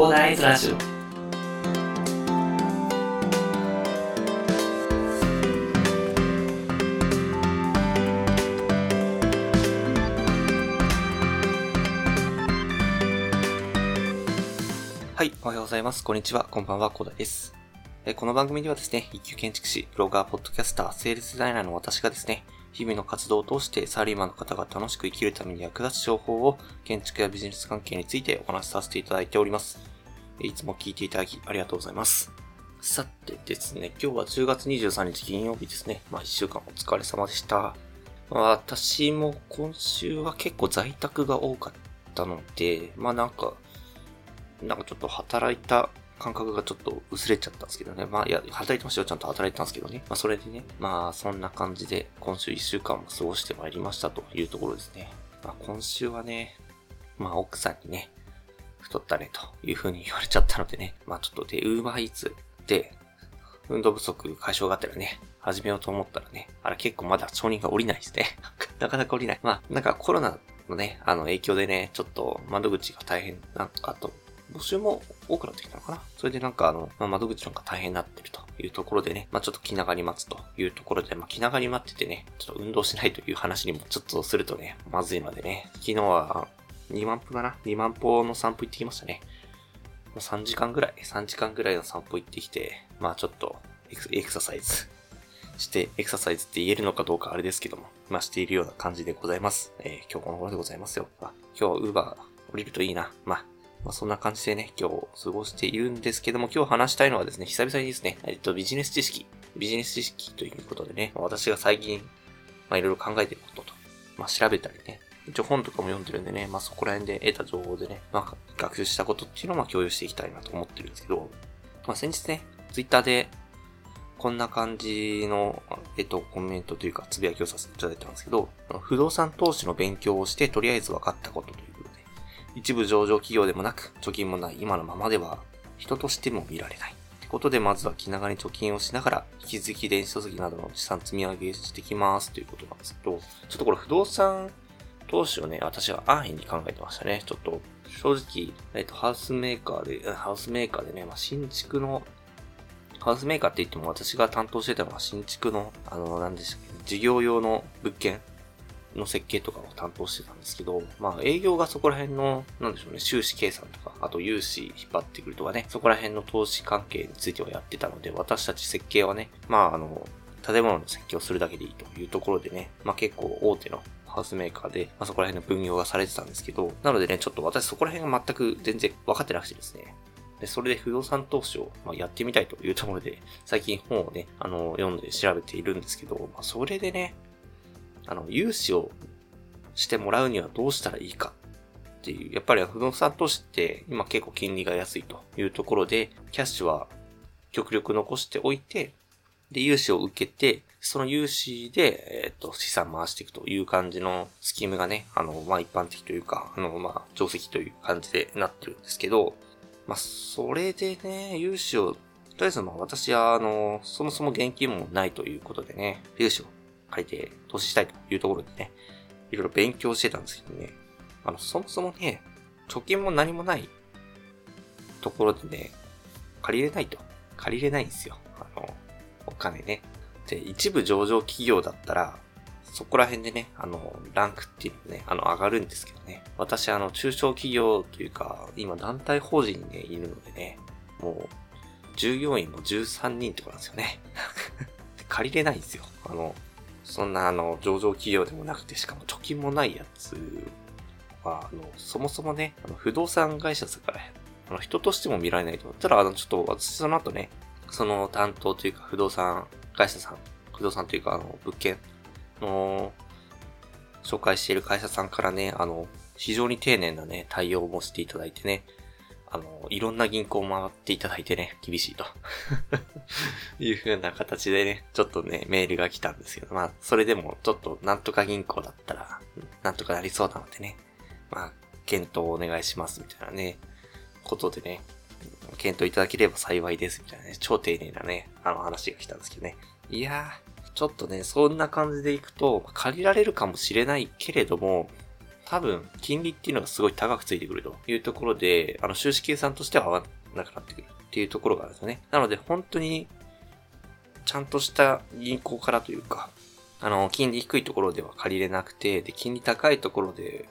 コーダーイズラジオはい、おはようございます。こんにちは。こんばんは、コーダです。えこの番組ではですね、一級建築士、ブロガー、ポッドキャスター、セールスデザイナーの私がですね、日々の活動を通してサラリーマンの方が楽しく生きるために役立つ情報を建築やビジネス関係についてお話しさせていただいております。いつも聞いていただきありがとうございます。さてですね、今日は10月23日金曜日ですね。まあ1週間お疲れ様でした。私も今週は結構在宅が多かったので、まあなんか、なんかちょっと働いた感覚がちょっと薄れちゃったんですけどね。まあ、いや、働いてましたよ。ちゃんと働いてたんですけどね。まあ、それでね。まあ、そんな感じで、今週1週間も過ごしてまいりましたというところですね。まあ、今週はね、まあ、奥さんにね、太ったねという風に言われちゃったのでね。まあ、ちょっとで、ウーバーイーツで、運動不足解消があったらね、始めようと思ったらね、あれ結構まだ承認が下りないですね。なかなか降りない。まあ、なんかコロナのね、あの影響でね、ちょっと窓口が大変な、あと、募集も多くなってきたのかなそれでなんかあの、まあ、窓口なんか大変になってるというところでね、まあちょっと気長に待つというところで、まあ気長に待っててね、ちょっと運動しないという話にもちょっとするとね、まずいのでね、昨日は2万歩かな ?2 万歩の散歩行ってきましたね。ま3時間ぐらい、3時間ぐらいの散歩行ってきて、まあちょっとエクササイズして、エクササイズって言えるのかどうかあれですけども、まあしているような感じでございます。えー今日この頃でございますよ。あ、今日はウーバー降りるといいな。まあ、まあそんな感じでね、今日過ごしているんですけども、今日話したいのはですね、久々にですね、えっと、ビジネス知識。ビジネス知識ということでね、私が最近、まあいろいろ考えてることと、まあ調べたりね、一応本とかも読んでるんでね、まあそこら辺で得た情報でね、まあ学習したことっていうのを共有していきたいなと思ってるんですけど、まあ先日ね、ツイッターで、こんな感じの、えっと、コメントというか、つぶやきをさせていただいたんですけど、不動産投資の勉強をして、とりあえず分かったことということで、一部上場企業でもなく、貯金もない今のままでは、人としても見られない。ってことで、まずは気長に貯金をしながら、引き続き電子書籍などの資産積み上げしてきますということなんですけど、ちょっとこれ不動産投資をね、私は安易に考えてましたね。ちょっと、正直、えっと、ハウスメーカーで、ハウスメーカーでね、まあ、新築のハウスメーカーって言っても私が担当してたのは新築の、あの、何でしたっけ、事業用の物件の設計とかを担当してたんですけど、まあ営業がそこら辺の、なんでしょうね、収支計算とか、あと融資引っ張ってくるとかね、そこら辺の投資関係についてはやってたので、私たち設計はね、まああの、建物の設計をするだけでいいというところでね、まあ結構大手のハウスメーカーで、まあ、そこら辺の分業がされてたんですけど、なのでね、ちょっと私そこら辺が全く全然分かってなくてですね、で、それで不動産投資を、ま、やってみたいというところで、最近本をね、あの、読んで調べているんですけど、まあ、それでね、あの、融資をしてもらうにはどうしたらいいかっていう、やっぱり不動産投資って今結構金利が安いというところで、キャッシュは極力残しておいて、で、融資を受けて、その融資で、えっ、と、資産回していくという感じのスキームがね、あの、まあ、一般的というか、あの、まあ、定石という感じでなってるんですけど、まあ、それでね、融資を、とりあえずま私は、あの、そもそも現金もないということでね、融資を借りて投資したいというところでね、いろいろ勉強してたんですけどね、あの、そもそもね、貯金も何もないところでね、借りれないと。借りれないんですよ。あの、お金ね。で、一部上場企業だったら、そこら辺でね、あの、ランクっていうのね、あの、上がるんですけどね。私、あの、中小企業というか、今、団体法人にね、いるのでね、もう、従業員も13人ってことなんですよね。借りれないんですよ。あの、そんな、あの、上場企業でもなくて、しかも貯金もないやつは、あの、そもそもね、あの不動産会社だから、あの、人としても見られないと思っ。ただ、あの、ちょっと、私、その後ね、その担当というか、不動産会社さん、不動産というか、あの、物件の、紹介している会社さんからね、あの、非常に丁寧なね、対応もしていただいてね、あの、いろんな銀行を回っていただいてね、厳しいと。いう風な形でね、ちょっとね、メールが来たんですけど、まあ、それでも、ちょっと、なんとか銀行だったら、なんとかなりそうなのでね、まあ、検討をお願いします、みたいなね、ことでね、検討いただければ幸いです、みたいなね、超丁寧なね、あの話が来たんですけどね。いやー、ちょっとね、そんな感じでいくと、借りられるかもしれないけれども、多分、金利っていうのがすごい高くついてくるというところで、あの、収支計算としては合わなくなってくるっていうところがあるんですよね。なので、本当に、ちゃんとした銀行からというか、あの、金利低いところでは借りれなくて、で、金利高いところで、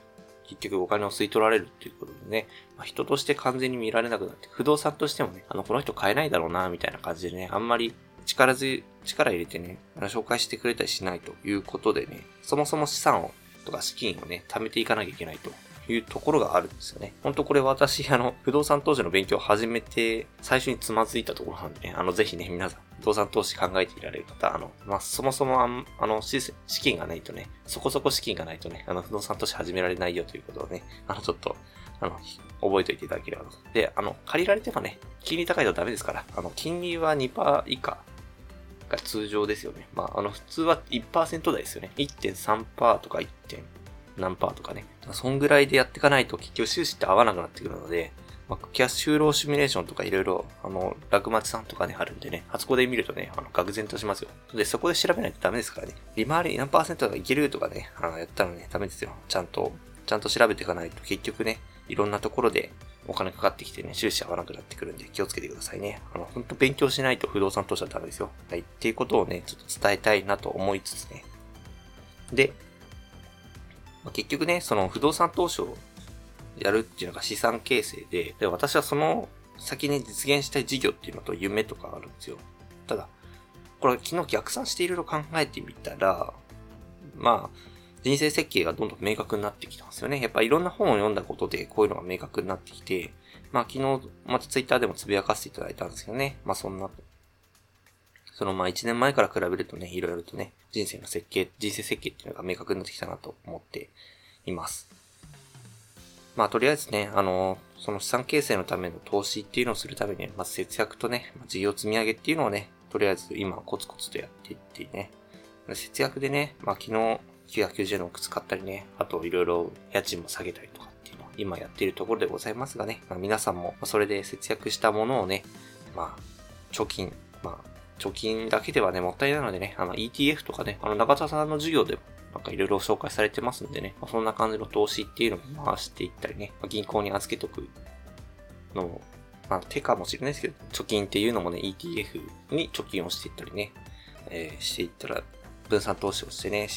結局お金を吸い取られるっていうことでね、まあ、人として完全に見られなくなって、不動産としてもね、あの、この人買えないだろうな、みたいな感じでね、あんまり力強力入れてね、紹介してくれたりしないということでね、そもそも資産を、とか資金をね、貯めていかなきゃいけないというところがあるんですよね。ほんとこれ私、あの、不動産投資の勉強を始めて、最初につまずいたところなんでね、あの、ぜひね、皆さん、不動産投資考えていられる方、あの、まあ、そもそもああの、資金がないとね、そこそこ資金がないとね、あの、不動産投資始められないよということをね、あの、ちょっと、あの、覚えておいていただければと。で、あの、借りられてもね、金利高いとダメですから、あの、金利は2%以下が通常ですよね。まあ、あの、普通は1%台ですよね。1.3%とか 1. 何パーとかね。そんぐらいでやっていかないと結局収支って合わなくなってくるので、まあ、キャッシュフローシミュレーションとかいろいろ、あの、楽町さんとかね、あるんでね、あそこで見るとね、あの、愕然としますよ。で、そこで調べないとダメですからね。利回り何パーセントがいけるとかね、あの、やったらね、ダメですよ。ちゃんと、ちゃんと調べていかないと結局ね、いろんなところでお金かかってきてね、収支合わなくなってくるんで気をつけてくださいね。あの、ほんと勉強しないと不動産投資はダメですよ。はい。っていうことをね、ちょっと伝えたいなと思いつつね。で、ま、結局ね、その不動産投資をやるっていうのが資産形成で、で、私はその先に実現したい事業っていうのと夢とかあるんですよ。ただ、これ昨日逆算していろいろ考えてみたら、まあ、人生設計がどんどん明確になってきたんですよね。やっぱいろんな本を読んだことでこういうのが明確になってきて、まあ昨日またツイッターでもつぶやかせていただいたんですけどね。まあそんな、そのまあ1年前から比べるとね、いろいろとね、人生の設計、人生設計っていうのが明確になってきたなと思っています。まあとりあえずね、あの、その資産形成のための投資っていうのをするために、まず節約とね、事業積み上げっていうのをね、とりあえず今コツコツとやっていってね、節約でね、まあ昨日990円の靴買ったりね、あといろいろ家賃も下げたりとかっていうのを今やっているところでございますがね、まあ、皆さんもそれで節約したものをね、まあ、貯金、まあ、貯金だけではね、もったいないのでね、あの ETF とかね、あの中田さんの授業でもなんかいろいろ紹介されてますんでね、まあ、そんな感じの投資っていうのも回していったりね、まあ、銀行に預けとくのも、まあ手かもしれないですけど、貯金っていうのもね、ETF に貯金をしていったりね、えー、していったら、分散投資をしてね、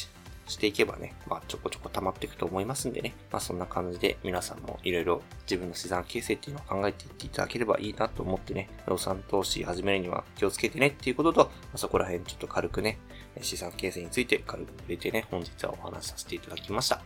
していけばね、まあちょこちょこ溜まっていくと思いますんでね、まあそんな感じで皆さんもいろいろ自分の資産形成っていうのを考えていっていただければいいなと思ってね、不動産投資始めるには気をつけてねっていうことと、まあ、そこら辺ちょっと軽くね、資産形成について軽く触れてね、本日はお話しさせていただきました。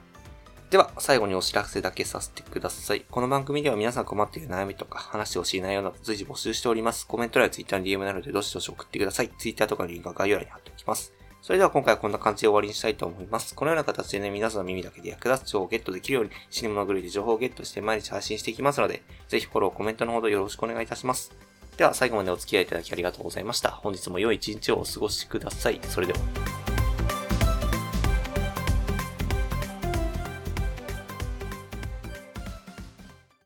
では、最後にお知らせだけさせてください。この番組では皆さん困っている悩みとか、話してほしい内容など随時募集しております。コメント欄や Twitter の DM などでどしどし送ってください。Twitter とかのリンクは概要欄に貼っておきます。それでは今回はこんな感じで終わりにしたいと思います。このような形でね、皆さんの耳だけで役立つ情報をゲットできるように、死に物狂いで情報をゲットして毎日配信していきますので、ぜひフォロー、コメントのほどよろしくお願いいたします。では最後までお付き合いいただきありがとうございました。本日も良い一日をお過ごしください。それでは。